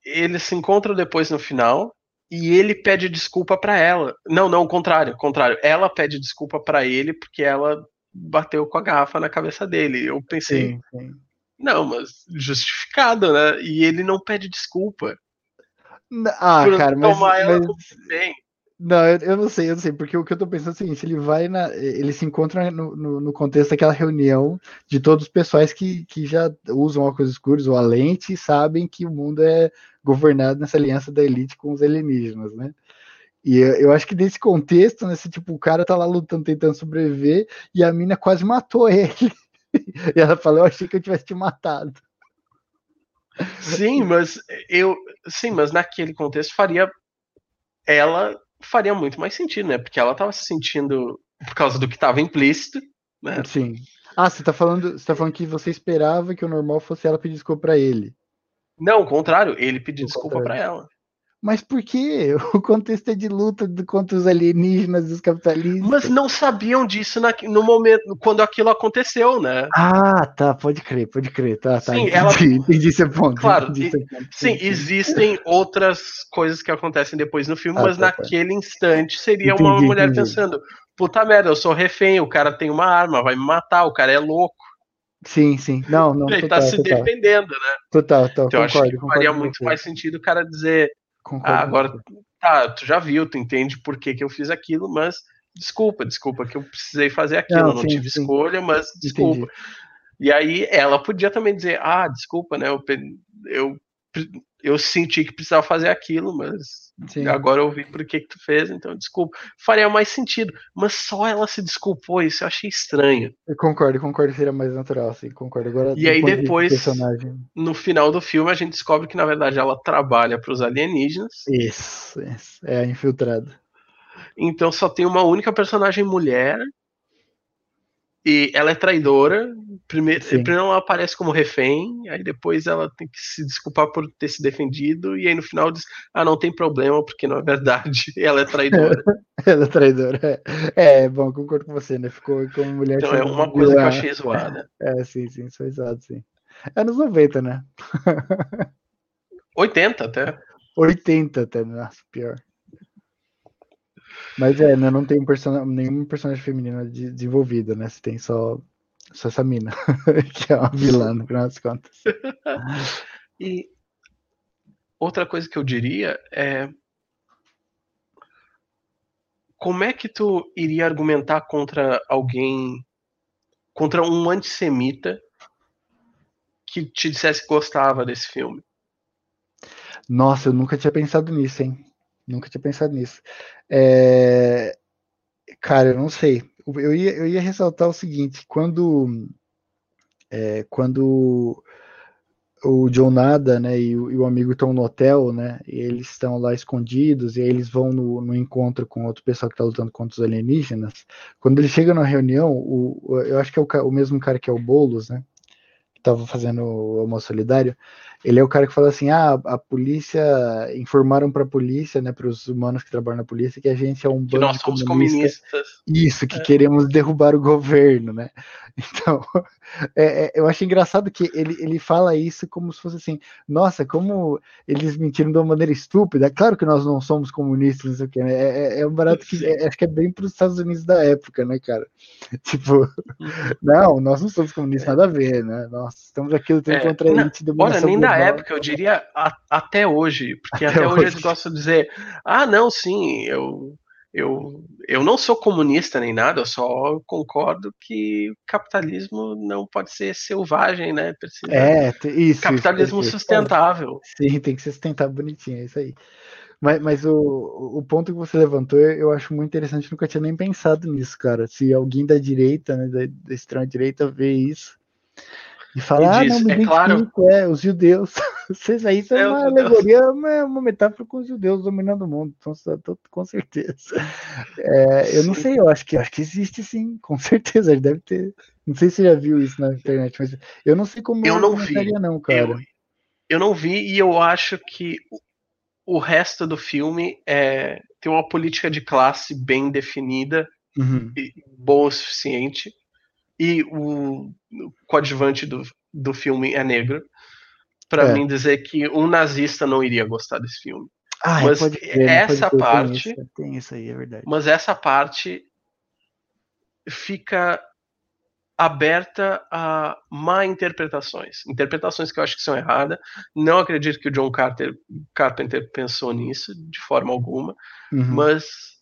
Ele se encontra depois no final e ele pede desculpa pra ela. Não, não, o contrário, o contrário. Ela pede desculpa pra ele porque ela bateu com a garrafa na cabeça dele. Eu pensei, Sim, sim. Não, mas justificado, né? E ele não pede desculpa. Ah, cara, mas, tomar ela mas- como bem. Não, eu, eu não sei, eu não sei, porque o que eu tô pensando é o seguinte, ele vai na. Ele se encontra no, no, no contexto daquela reunião de todos os pessoais que, que já usam óculos escuros ou a lente e sabem que o mundo é governado nessa aliança da elite com os alienígenas, né? E eu, eu acho que nesse contexto, nesse tipo, o cara tá lá lutando, tentando sobreviver, e a mina quase matou ele. E ela falou, eu achei que eu tivesse te matado. Sim, mas eu. Sim, mas naquele contexto faria. Ela faria muito mais sentido, né? Porque ela tava se sentindo. Por causa do que tava implícito, né? Sim. Ah, você tá falando, você tá falando que você esperava que o normal fosse ela pedir desculpa pra ele. Não, o contrário, ele pediu O desculpa pra contrário. ela. Mas por quê? O contexto é de luta contra os alienígenas e os capitalistas. Mas não sabiam disso na- no momento, quando aquilo aconteceu, né? Ah, tá, pode crer, pode crer. Tá, tá. Sim, entendi, ela- entendi seu ponto. Claro, entendi e- seu ponto. Sim, existem outras coisas que acontecem depois no filme, Ah, mas tá, tá. naquele instante seria uma Entendi, mulher entendi. pensando: puta merda, eu sou refém, o cara tem uma arma, vai me matar, o cara é louco, Sim, sim. Não, não, ele total, tá se total. defendendo, né? Total, total. Então eu acho concordo, que concordo faria muito mais sentido o cara dizer: concordo ah, agora tá, tu já viu, tu entende por que, que eu fiz aquilo, mas desculpa, desculpa que eu precisei fazer aquilo, Não, não sim, tive sim. escolha, mas desculpa. E aí ela podia também dizer, ah, desculpa, né? Eu, eu, eu senti que precisava fazer aquilo, mas Sim. agora eu vi por que, que tu fez, então desculpa. Faria mais sentido. Mas só ela se desculpou, isso eu achei estranho. Eu concordo, concordo, seria mais natural, sim, concordo. Agora, E aí de depois- Personagem. No final do filme, a gente descobre que, na verdade, ela trabalha para os alienígenas. Isso, isso. É a infiltrada. Então só tem uma única personagem mulher. E ela é traidora. Primeiro, ela aparece como refém, aí depois ela tem que se desculpar por ter se defendido, e aí no final diz: Ah, não tem problema, porque não é verdade, ela é traidora. Ela é traidora. É, é, bom, concordo com você, né? Ficou como mulher. Então é uma coisa que eu achei zoada. É, sim, sim, foi exato, sim. Anos 90, né? 80 até. 80 até, nossa, pior. Mas é, né, não tem persona, nenhum personagem feminino de- desenvolvido, né? Você tem só, só essa mina, que é uma vilã, no final das contas. E outra coisa que eu diria é. como é que tu iria argumentar contra alguém, contra um antissemita que te dissesse que gostava desse filme? Nossa, eu nunca tinha pensado nisso, hein? Nunca tinha pensado nisso. É... Cara, eu não sei. Eu ia, eu ia ressaltar o seguinte: quando, é, quando o John Nada, né, e o, e o amigo estão no hotel, né, e eles estão lá escondidos, e aí eles vão no, no encontro com outro pessoal que está lutando contra os alienígenas. Quando ele chega na reunião, o, eu acho que é o, o mesmo cara que é o Boulos, né, que estava fazendo o almoço solidário, ele é o cara que fala assim: ah, a polícia informaram para a polícia, né, para os humanos que trabalham na polícia, que a gente é um que nós somos comunistas. Isso, que é. queremos derrubar o governo, né? Então, é, é, eu acho engraçado que ele, ele fala isso como se fosse assim: nossa, como eles mentiram de uma maneira estúpida. Claro que nós não somos comunistas, não sei o que, né? É, é, é um barato que é, acho que é bem para os Estados Unidos da época, né, cara? Tipo, uhum. não, nós não somos comunistas, nada a ver, né? Nós estamos aqui lutando contra a elite Olha, nem da época, eu diria a, até hoje, porque até, até hoje, hoje eles gostam de dizer: ah, não, sim, eu, eu, eu não sou comunista nem nada, eu só concordo que o capitalismo não pode ser selvagem, né? Precisa é, isso. Capitalismo isso, sustentável. Sim, tem que ser sustentável bonitinho, é isso aí. Mas, mas o, o ponto que você levantou eu acho muito interessante, nunca tinha nem pensado nisso, cara. Se alguém da direita, né, da, da extrema-direita, vê isso, e falar, ah, não, me é claro. é, os judeus. Vocês aí são é uma alegoria, uma, uma, metáfora com os judeus dominando o mundo, então, com certeza. É, eu não sei, eu acho que acho que existe sim, com certeza, ele deve ter. Não sei se você já viu isso na internet, mas eu não sei como eu não vi, não, cara. Eu, eu não vi e eu acho que o resto do filme é, tem uma política de classe bem definida uhum. e boa o suficiente e o, coadjuvante do, do filme é negro, para é. mim dizer que um nazista não iria gostar desse filme. Ah, mas crer, essa parte. Tem isso, tem isso, aí, é verdade. Mas essa parte fica aberta a má interpretações. Interpretações que eu acho que são erradas. Não acredito que o John Carter, Carpenter pensou nisso de forma alguma, uhum. mas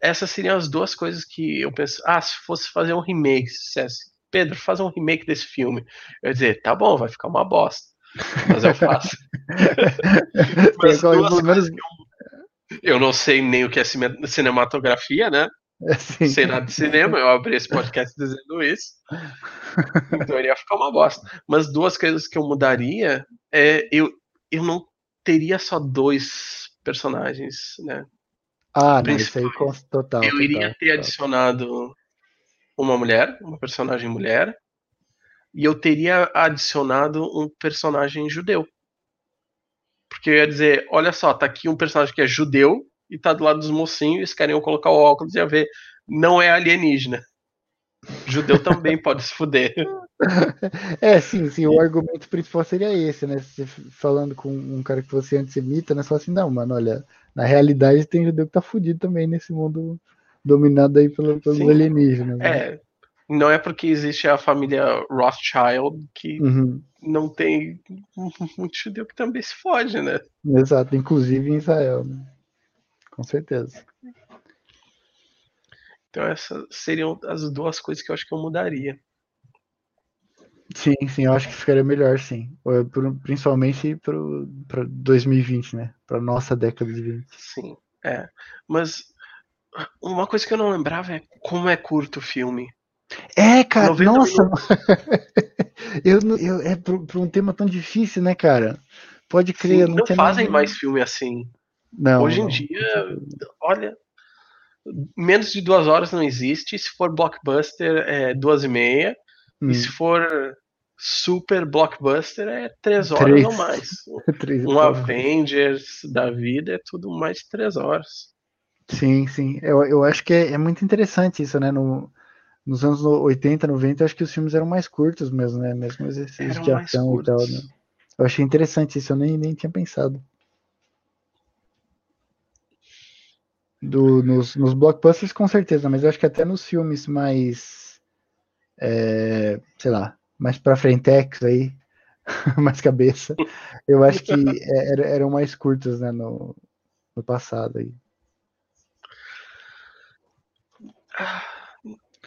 essas seriam as duas coisas que eu penso. Ah, se fosse fazer um remake, se dissesse, Pedro, faz um remake desse filme. Eu ia dizer, tá bom, vai ficar uma bosta. Mas eu faço. mas duas coisas que eu, eu não sei nem o que é cinematografia, né? Sim. Sem nada de cinema, eu abri esse podcast dizendo isso. Então iria ficar uma bosta. Mas duas coisas que eu mudaria é eu, eu não teria só dois personagens, né? Ah, não, isso aí total. Eu total, iria ter total. adicionado uma mulher, uma personagem mulher, e eu teria adicionado um personagem judeu. Porque eu ia dizer, olha só, tá aqui um personagem que é judeu e tá do lado dos mocinhos, eles queriam colocar o óculos e ia ver, não é alienígena. Judeu também pode se fuder. É, sim, sim, o argumento principal seria esse, né? Você falando com um cara que você antes imita, né? Você fala assim, não, mano, olha, na realidade tem judeu que tá fudido também nesse mundo dominado aí pelo, pelos sim. alienígenas. Né? É, não é porque existe a família Rothschild que uhum. não tem muito judeu que também se fode, né? Exato, inclusive em Israel, né? Com certeza. Então essas seriam as duas coisas que eu acho que eu mudaria. Sim, sim, eu acho que ficaria melhor, sim. Principalmente para 2020, né? Para nossa década de 20. Sim, é. Mas uma coisa que eu não lembrava é como é curto o filme. É, cara, nossa. eu, eu, é para um tema tão difícil, né, cara? Pode crer. Sim, não, não fazem mais filme assim. Não. Hoje em dia, olha, menos de duas horas não existe. Se for blockbuster, é duas e meia. Hum. E se for super blockbuster, é três horas três. ou mais. um Avengers da vida é tudo mais de três horas. Sim, sim. Eu, eu acho que é, é muito interessante isso, né? No, nos anos 80, 90, eu acho que os filmes eram mais curtos mesmo, né? Mesmo exercícios de ação e tal, né? Eu achei interessante isso, eu nem, nem tinha pensado. Do, nos, nos blockbusters, com certeza, mas eu acho que até nos filmes mais. É, sei lá, mais pra frentex aí, mais cabeça, eu acho que é, eram mais curtos, né, no, no passado aí.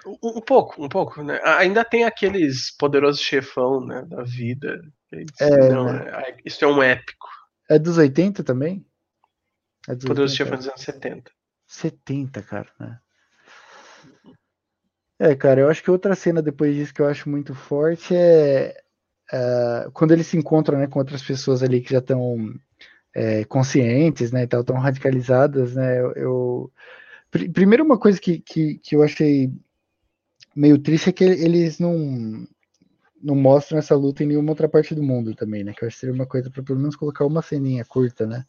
Um, um pouco, um pouco, né? Ainda tem aqueles poderosos chefão, né, da vida. É, não, né? é- isso é um épico. É dos 80 também? É dos Poderoso 80, chefão é. dos anos 70. 70, cara, né? É, cara, eu acho que outra cena depois disso que eu acho muito forte é, é, quando eles se encontram, né, com outras pessoas ali que já estão é, conscientes, né, e tão radicalizadas, né, eu, pri- primeiro uma coisa que, que, que eu achei meio triste é que eles não não mostram essa luta em nenhuma outra parte do mundo também, né, que eu acho que seria uma coisa para pelo menos colocar uma ceninha curta, né,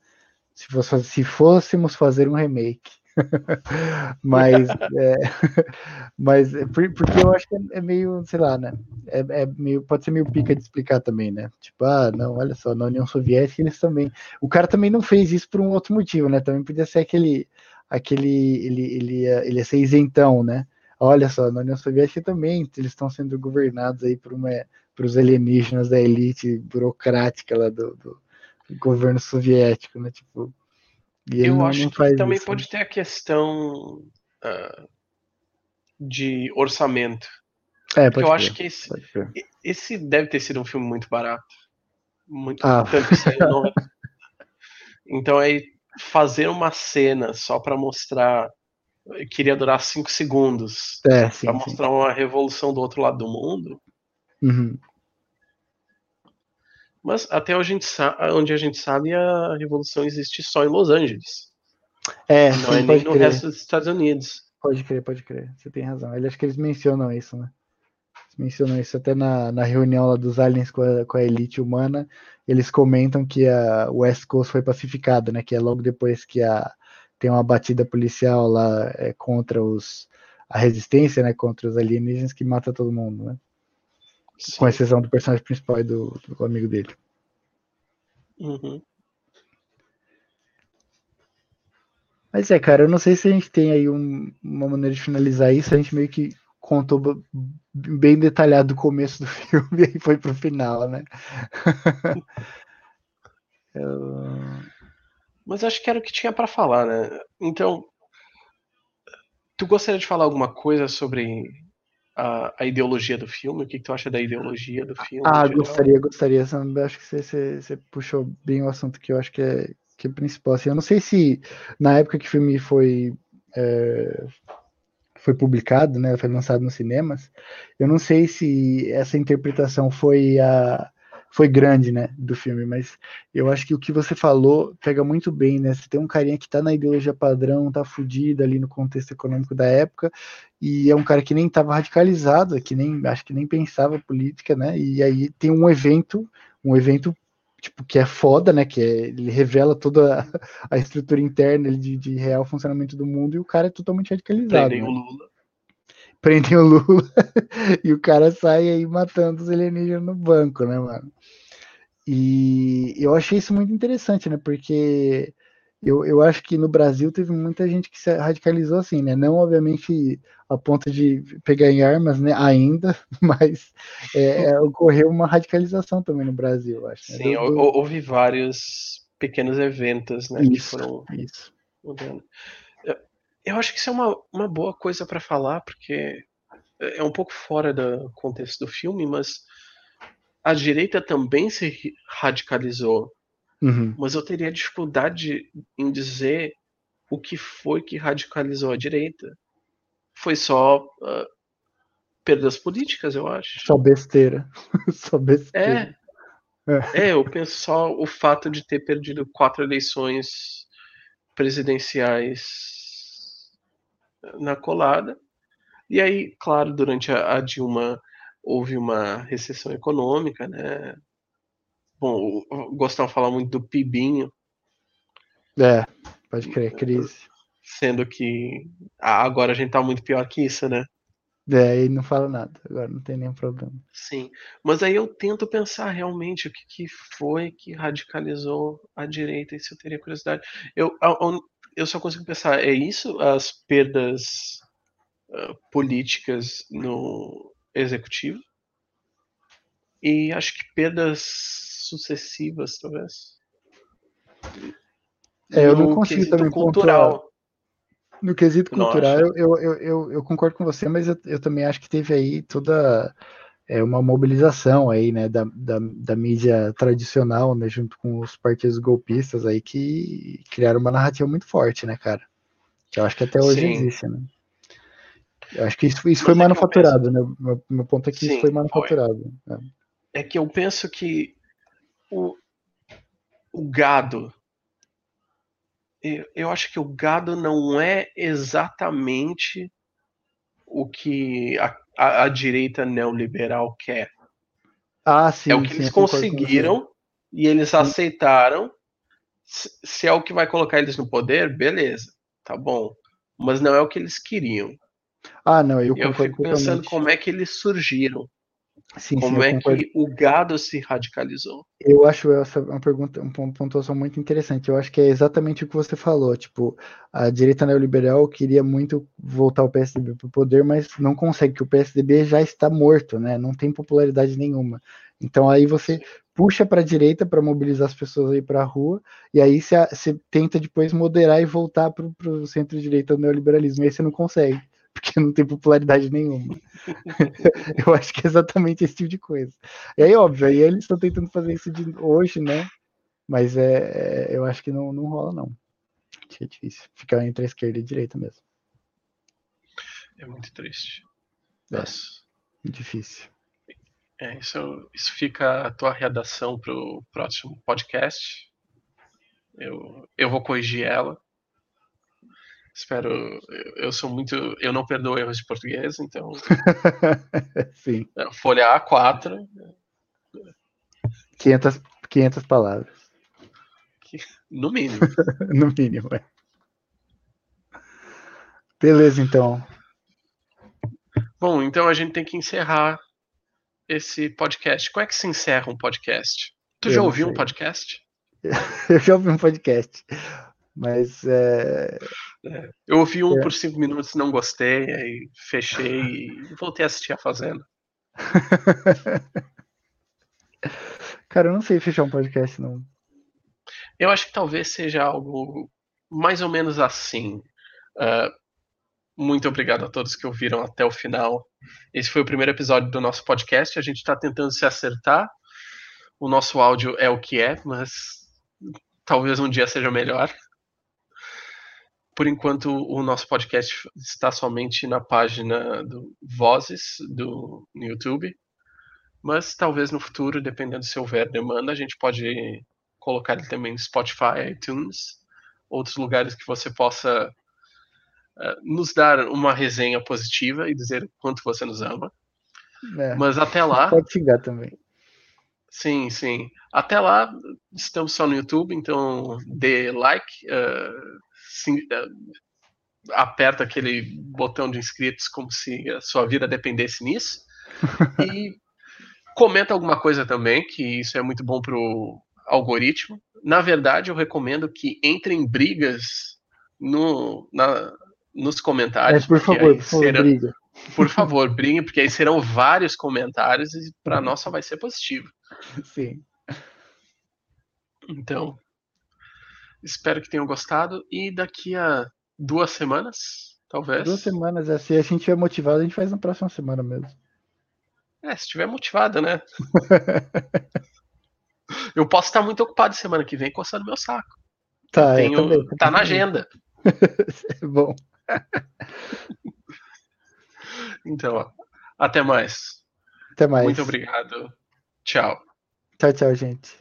se, fosse, se fôssemos fazer um remake. Mas, é, mas é por- porque eu acho que é, é meio, sei lá, né? É, é meio, pode ser meio pica de explicar também, né? Tipo, ah, não, olha só, na União Soviética eles também. O cara também não fez isso por um outro motivo, né? Também podia ser aquele, aquele, ele, ele, ia, ele ia ser isentão, né? Olha só, na União Soviética também eles estão sendo governados aí por uma, por os alienígenas da elite burocrática lá do, do governo soviético, né? Tipo, e Eu acho não que também isso, né? pode ter a questão ah, de orçamento. É, Porque pode eu crer, acho que esse, esse deve ter sido um filme muito barato. Muito, Ah. tanto no- Então aí fazer uma cena só pra mostrar queria durar cinco segundos É, pra sim, sim. mostrar uma revolução do outro lado do mundo. Uhum. Mas até onde a gente, onde a gente sabe a revolução existe só em Los Angeles. É, Não é nem no crer. resto dos Estados Unidos. Pode crer, pode crer. Você tem razão. Ele acho que eles mencionam isso, né? Eles mencionam isso até na, na reunião lá dos aliens com a, com a elite humana. Eles comentam que a West Coast foi pacificada, né? Que é logo depois que a, tem uma batida policial lá é, contra os a resistência, né? Contra os alienígenas que mata todo mundo, né? Com Sim. exceção do personagem principal e do, do amigo dele. Uhum. Mas é, cara, eu não sei se a gente tem aí um- uma maneira de finalizar isso. A gente meio que contou bem detalhado o começo do filme e aí foi pro final, né? Eu- Mas acho que era o que tinha pra falar, né? Então, tu gostaria de falar alguma coisa sobre a, a ideologia do filme? O que, que tu acha da ideologia do filme? Ah, gostaria, gostaria. Acho que você, você- você puxou bem o assunto que eu acho que é, que é principal. Assim, eu não sei se na época que o filme foi, é, foi publicado, né, foi lançado nos cinemas, eu não sei se essa interpretação foi a foi grande, né, do filme, mas eu acho que o que você falou pega muito bem, né? Você tem um carinha que tá na ideologia padrão, tá fudido ali no contexto econômico da época, e é um cara que nem estava radicalizado, que nem acho que nem pensava política, né? E aí tem um evento, um evento tipo que é foda, né? Que é, ele revela toda a, a estrutura interna de, de real funcionamento do mundo e o cara é totalmente radicalizado. Prendem né? o Lula. Prendem o Lula e o cara sai aí matando os alienígenas no banco, né, mano? E eu achei isso muito interessante, né? Porque eu, eu acho que no Brasil teve muita gente que se radicalizou assim, né? Não, obviamente, a ponto de pegar em armas, né? Ainda, mas é, é, ocorreu uma radicalização também no Brasil, acho. né? Sim, Do- houve vários pequenos eventos, né? Que isso, foram isso. mudando. Eu, acho que isso é uma, uma boa coisa pra falar, porque é um pouco fora do contexto do filme, mas a direita também se radicalizou. Uhum. Mas eu teria dificuldade em dizer o que foi que radicalizou a direita. Foi só ah, perdas políticas, eu acho. Só besteira. Só besteira. É, é, eu penso só o fato de ter perdido quatro eleições presidenciais na colada. E aí, claro, durante a, a Dilma houve uma recessão econômica, né? Bom, gostam de falar muito do PIBinho, É, pode crer, crise. sendo que a- agora a gente tá muito pior que isso, né? É, e não fala nada, agora não tem nenhum problema. Sim, mas aí eu tento pensar realmente o que, que foi que radicalizou a direita, isso eu teria curiosidade. Eu, a- eu só consigo pensar, é isso as perdas ah, políticas no executivo? E acho que perdas sucessivas, talvez. É, eu não No consigo quesito também cultural. No quesito cultural, eu, eu, eu, eu, concordo com você, mas eu, eu também acho que teve aí toda é, uma mobilização aí, né, da, da, da, mídia tradicional, né, junto com os partidos golpistas aí que criaram uma narrativa muito forte, né, cara? Que eu acho que até hoje Sim. existe, né? Eu acho que isso, isso foi é manufaturado, penso... né? Meu, meu, ponto é que Sim, isso foi manufaturado. Foi. É. é que eu penso que o, o gado eu, eu acho que o gado não é exatamente o que a, a, a direita neoliberal quer. Ah, sim. É o que sim, eles conseguiram e eles sim. aceitaram. Se é o que vai colocar eles no poder, beleza, tá bom. Mas não é o que eles queriam. Ah, não, eu, eu fico pensando como é que eles surgiram. Sim, Como sim, é concordo. que o gado se radicalizou? Eu acho essa uma pergunta, uma pontuação muito interessante. Eu acho que é exatamente o que você falou. Tipo, a direita neoliberal queria muito voltar o PSDB para o poder, mas não consegue, que o PSDB já está morto, né? Não tem popularidade nenhuma. Então aí você puxa para a direita para mobilizar as pessoas aí para a rua, e aí você tenta depois moderar e voltar para o centro-direita do neoliberalismo. E aí você não consegue porque não tem popularidade nenhuma. eu acho que é exatamente esse tipo de coisa. E aí, óbvio, aí eles estão tentando fazer isso de hoje, né? Mas é, é, eu acho que não, não rola, não. É difícil ficar entre a esquerda e a direita mesmo. É muito triste. É, Nossa. difícil. É, isso, isso fica a tua redação para o próximo podcast. Eu, eu vou corrigir ela. Espero. Eu sou muito. Eu não perdoo erros de português, então. Sim. É, folha A4. 500, 500 palavras. No mínimo. no mínimo, é. Beleza, então. Bom, então a gente tem que encerrar esse podcast. Como é que se encerra um podcast? Tu eu já ouviu um podcast? Eu já ouvi um podcast. Mas é... é... Eu ouvi um é. por cinco minutos, não gostei, aí fechei e voltei a assistir a Fazenda. Cara, eu não sei fechar um podcast, não. Eu acho que talvez seja algo mais ou menos assim. Uh, muito obrigado a todos que ouviram até o final. Esse foi o primeiro episódio do nosso podcast. A gente está tentando se acertar. O nosso áudio é o que é, mas talvez um dia seja melhor. Por enquanto, o nosso podcast está somente na página do Vozes do YouTube. Mas talvez no futuro, dependendo se houver demanda, a gente pode colocar ele também no Spotify, iTunes, outros lugares que você possa uh, nos dar uma resenha positiva e dizer quanto você nos ama. É, Mas até lá. Pode xingar também. Sim, sim. Até lá, estamos só no YouTube, então dê like, uh, é, aperta aquele botão de inscritos como se a sua vida dependesse nisso. e comenta alguma coisa também, que isso é muito bom pro algoritmo. Na verdade, eu recomendo que entrem brigas no, na, nos comentários. É, por favor, por favor, serão, briga. Por favor, briguem, porque aí serão vários comentários e para nós só vai ser positivo. Sim. Então, Espero que tenham gostado. E daqui a duas semanas, talvez. Duas semanas, é. Se a gente tiver motivado, a gente faz na próxima semana mesmo. É, se estiver motivado, né? eu posso estar muito ocupado semana que vem coçando meu saco. Tá, Tenho, também, tá também. na agenda. é bom. então, ó, até mais. Até mais. Muito obrigado. Tchau. Tchau, tchau, gente.